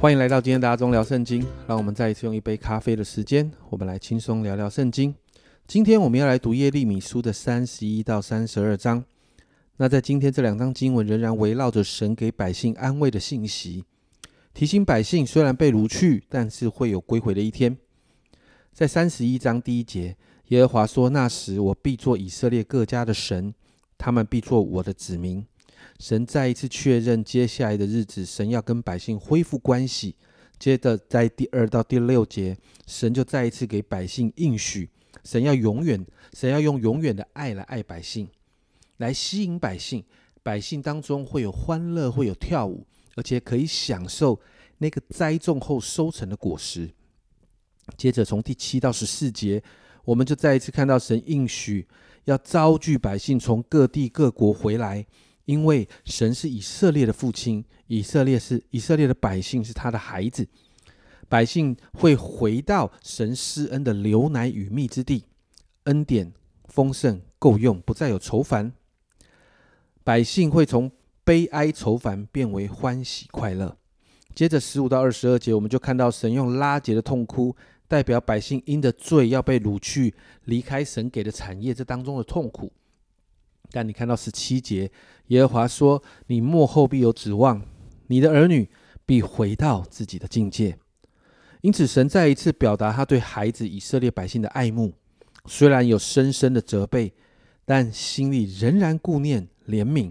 欢迎来到今天的阿中聊圣经。让我们再一次用一杯咖啡的时间，我们来轻松聊聊圣经。今天我们要来读耶利米书的三十一到三十二章。那在今天这两章经文仍然围绕着神给百姓安慰的信息，提醒百姓虽然被掳去，但是会有归回的一天。在三十一章第一节，耶和华说：“那时我必做以色列各家的神，他们必做我的子民。”神再一次确认，接下来的日子，神要跟百姓恢复关系。接着，在第二到第六节，神就再一次给百姓应许，神要永远，神要用永远的爱来爱百姓，来吸引百姓。百姓当中会有欢乐，会有跳舞，而且可以享受那个栽种后收成的果实。接着，从第七到十四节，我们就再一次看到神应许要招聚百姓从各地各国回来。因为神是以色列的父亲，以色列是以色列的百姓，是他的孩子。百姓会回到神施恩的流奶与蜜之地，恩典丰盛够用，不再有愁烦。百姓会从悲哀愁烦变为欢喜快乐。接着十五到二十二节，我们就看到神用拉结的痛哭，代表百姓因的罪要被掳去，离开神给的产业，这当中的痛苦。但你看到十七节，耶和华说：“你幕后必有指望，你的儿女必回到自己的境界。”因此，神再一次表达他对孩子以色列百姓的爱慕，虽然有深深的责备，但心里仍然顾念怜悯。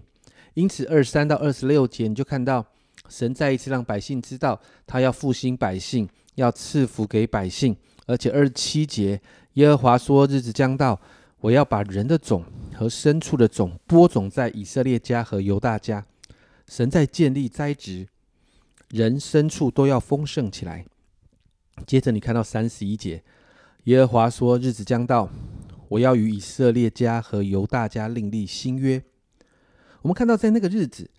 因此，二十三到二十六节，你就看到神再一次让百姓知道，他要复兴百姓，要赐福给百姓。而且二十七节，耶和华说：“日子将到。”我要把人的种和牲畜的种播种在以色列家和犹大家。神在建立栽植，人牲畜都要丰盛起来。接着你看到三十一节，耶和华说：“日子将到，我要与以色列家和犹大家另立新约。”我们看到在那个日子，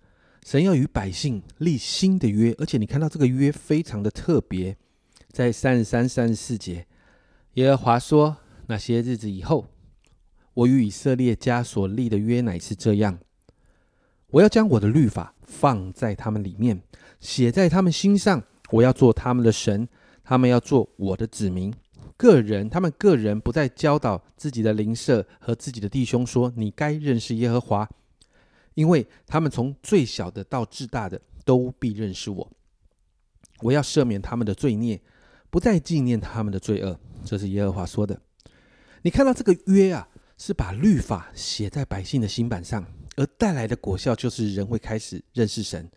神要与百姓立新的约，而且你看到这个约非常的特别。在三十三、三十四节，耶和华说：“那些日子以后。”我与以色列家所立的约乃是这样：我要将我的律法放在他们里面，写在他们心上。我要做他们的神，他们要做我的子民。个人，他们个人不再教导自己的邻舍和自己的弟兄说：“你该认识耶和华，因为他们从最小的到至大的都必认识我。”我要赦免他们的罪孽，不再纪念他们的罪恶。这是耶和华说的。你看到这个约啊？是把律法写在百姓的心板上，而带来的果效就是人会开始认识神，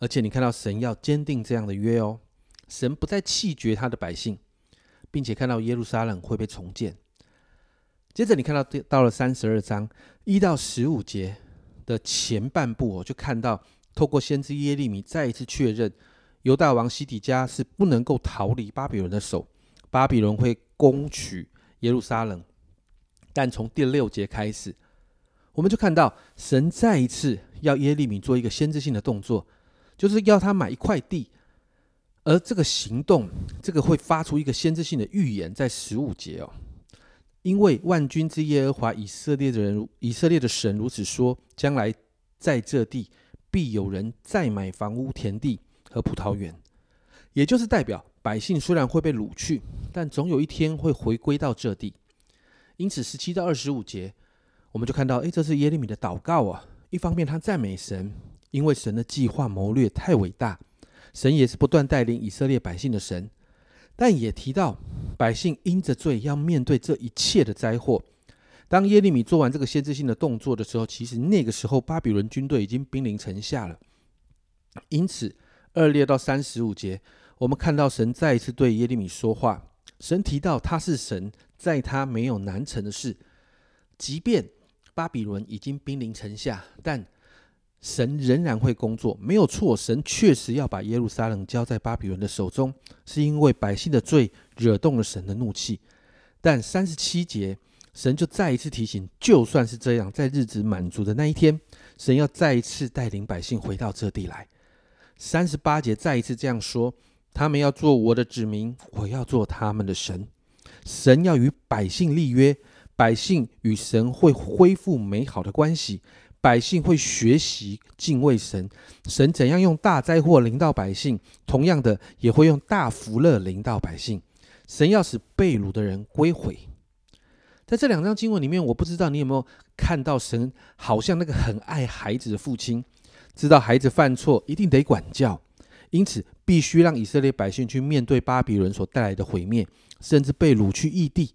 而且你看到神要坚定这样的约哦，神不再弃绝他的百姓，并且看到耶路撒冷会被重建。接着你看到到了三十二章一到十五节的前半部，我就看到透过先知耶利米再一次确认，犹大王西底家是不能够逃离巴比伦的手，巴比伦会攻取耶路撒冷。但从第六节开始，我们就看到神再一次要耶利米做一个先知性的动作，就是要他买一块地。而这个行动，这个会发出一个先知性的预言，在十五节哦。因为万军之耶和华以色列的人，以色列的神如此说：将来在这地必有人再买房屋、田地和葡萄园。也就是代表百姓虽然会被掳去，但总有一天会回归到这地。因此，十七到二十五节，我们就看到，哎，这是耶利米的祷告啊。一方面，他赞美神，因为神的计划谋略太伟大，神也是不断带领以色列百姓的神。但也提到，百姓因着罪要面对这一切的灾祸。当耶利米做完这个先知性的动作的时候，其实那个时候巴比伦军队已经兵临城下了。因此，二列到三十五节，我们看到神再一次对耶利米说话。神提到他是神，在他没有难成的事。即便巴比伦已经兵临城下，但神仍然会工作，没有错。神确实要把耶路撒冷交在巴比伦的手中，是因为百姓的罪惹动了神的怒气。但三十七节，神就再一次提醒：就算是这样，在日子满足的那一天，神要再一次带领百姓回到这地来。三十八节再一次这样说。他们要做我的子民，我要做他们的神。神要与百姓立约，百姓与神会恢复美好的关系，百姓会学习敬畏神。神怎样用大灾祸临到百姓，同样的也会用大福乐临到百姓。神要使被掳的人归回。在这两章经文里面，我不知道你有没有看到，神好像那个很爱孩子的父亲，知道孩子犯错一定得管教，因此必须让以色列百姓去面对巴比伦所带来的毁灭，甚至被掳去异地。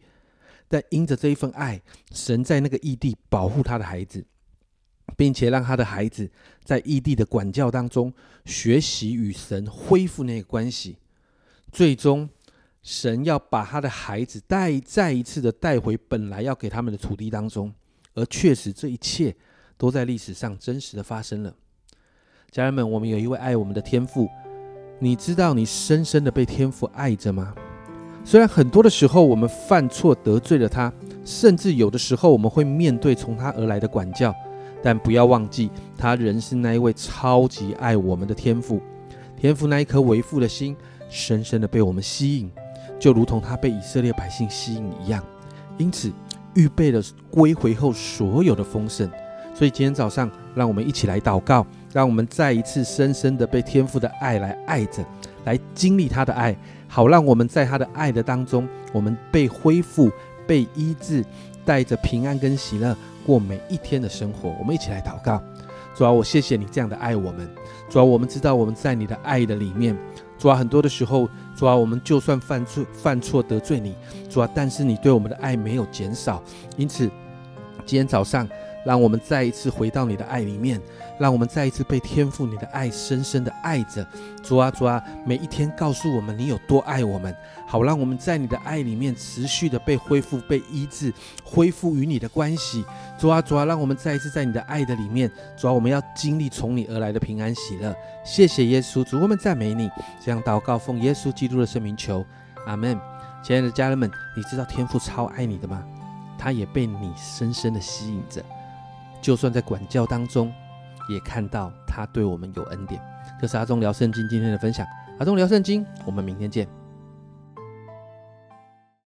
但因着这一份爱，神在那个异地保护他的孩子，并且让他的孩子在异地的管教当中学习与神恢复那个关系，最终。神要把他的孩子带再一次的带回本来要给他们的土地当中，而确实这一切都在历史上真实的发生了。家人们，我们有一位爱我们的天父，你知道你深深的被天父爱着吗？虽然很多的时候我们犯错得罪了他，甚至有的时候我们会面对从他而来的管教，但不要忘记，他仍是那一位超级爱我们的天父。天父那一颗为父的心，深深的被我们吸引。就如同他被以色列百姓吸引一样，因此预备了归回后所有的丰盛。所以今天早上，让我们一起来祷告，让我们再一次深深的被天父的爱来爱着，来经历他的爱，好让我们在他的爱的当中，我们被恢复、被医治，带着平安跟喜乐过每一天的生活。我们一起来祷告，主啊，我谢谢你这样的爱我们。主啊，我们知道我们在你的爱的里面。主啊，很多的时候，主啊，我们就算犯错、犯错得罪你，主啊，但是你对我们的爱没有减少，因此，今天早上。让我们再一次回到你的爱里面，让我们再一次被天赋你的爱深深的爱着。主啊，主啊，每一天告诉我们你有多爱我们，好让我们在你的爱里面持续的被恢复、被医治，恢复与你的关系。主啊，主啊，让我们再一次在你的爱的里面，主啊，我们要经历从你而来的平安喜乐。谢谢耶稣，主我们赞美你。这样祷告，奉耶稣基督的圣名求，阿门。亲爱的家人们，你知道天父超爱你的吗？他也被你深深的吸引着。就算在管教当中，也看到他对我们有恩典。这是阿忠聊圣经今天的分享。阿忠聊圣经，我们明天见。